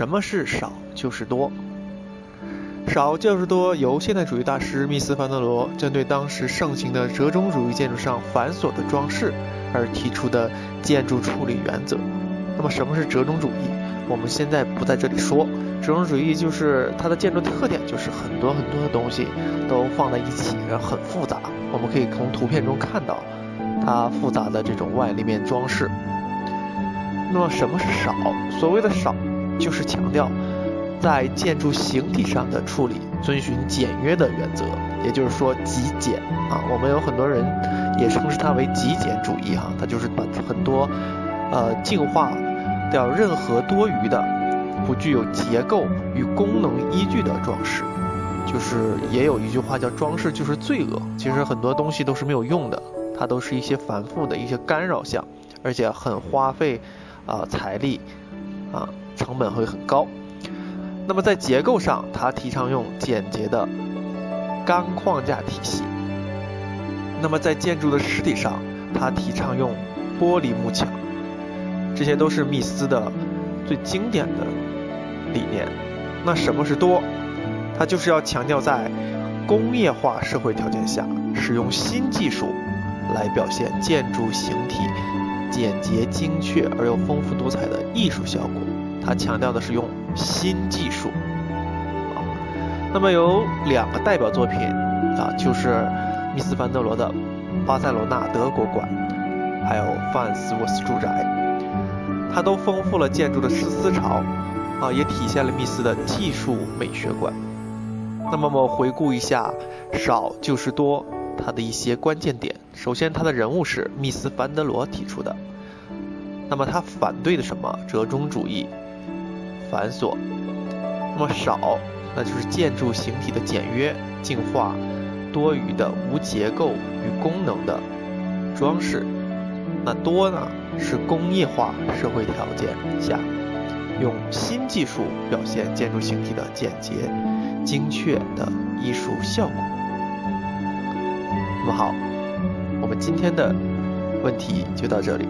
什么是少就是多？少就是多，由现代主义大师密斯·凡德罗针对当时盛行的折中主义建筑上繁琐的装饰而提出的建筑处理原则。那么，什么是折中主义？我们现在不在这里说。折中主义就是它的建筑特点，就是很多很多的东西都放在一起，然后很复杂。我们可以从图片中看到它复杂的这种外立面装饰。那么，什么是少？所谓的少，就是强调。在建筑形体上的处理遵循简约的原则，也就是说极简啊。我们有很多人也称之它为极简主义哈，它就是把很多呃净化掉任何多余的、不具有结构与功能依据的装饰。就是也有一句话叫“装饰就是罪恶”。其实很多东西都是没有用的，它都是一些繁复的一些干扰项，而且很花费啊财力啊，成本会很高。那么在结构上，他提倡用简洁的钢框架体系。那么在建筑的实体上，他提倡用玻璃幕墙。这些都是密斯的最经典的理念。那什么是多？它就是要强调在工业化社会条件下，使用新技术来表现建筑形体简洁精确而又丰富多彩的艺术效果。它强调的是用。新技术啊，那么有两个代表作品啊，就是密斯凡德罗的巴塞罗那德国馆，还有范斯沃斯住宅，它都丰富了建筑的诗思潮啊，也体现了密斯的技术美学观。那么我们回顾一下少就是多它的一些关键点。首先，它的人物是密斯凡德罗提出的，那么他反对的什么？折中主义。繁琐，那么少，那就是建筑形体的简约、净化多余的、无结构与功能的装饰。那多呢，是工业化社会条件下用新技术表现建筑形体的简洁、精确的艺术效果。那么好，我们今天的问题就到这里。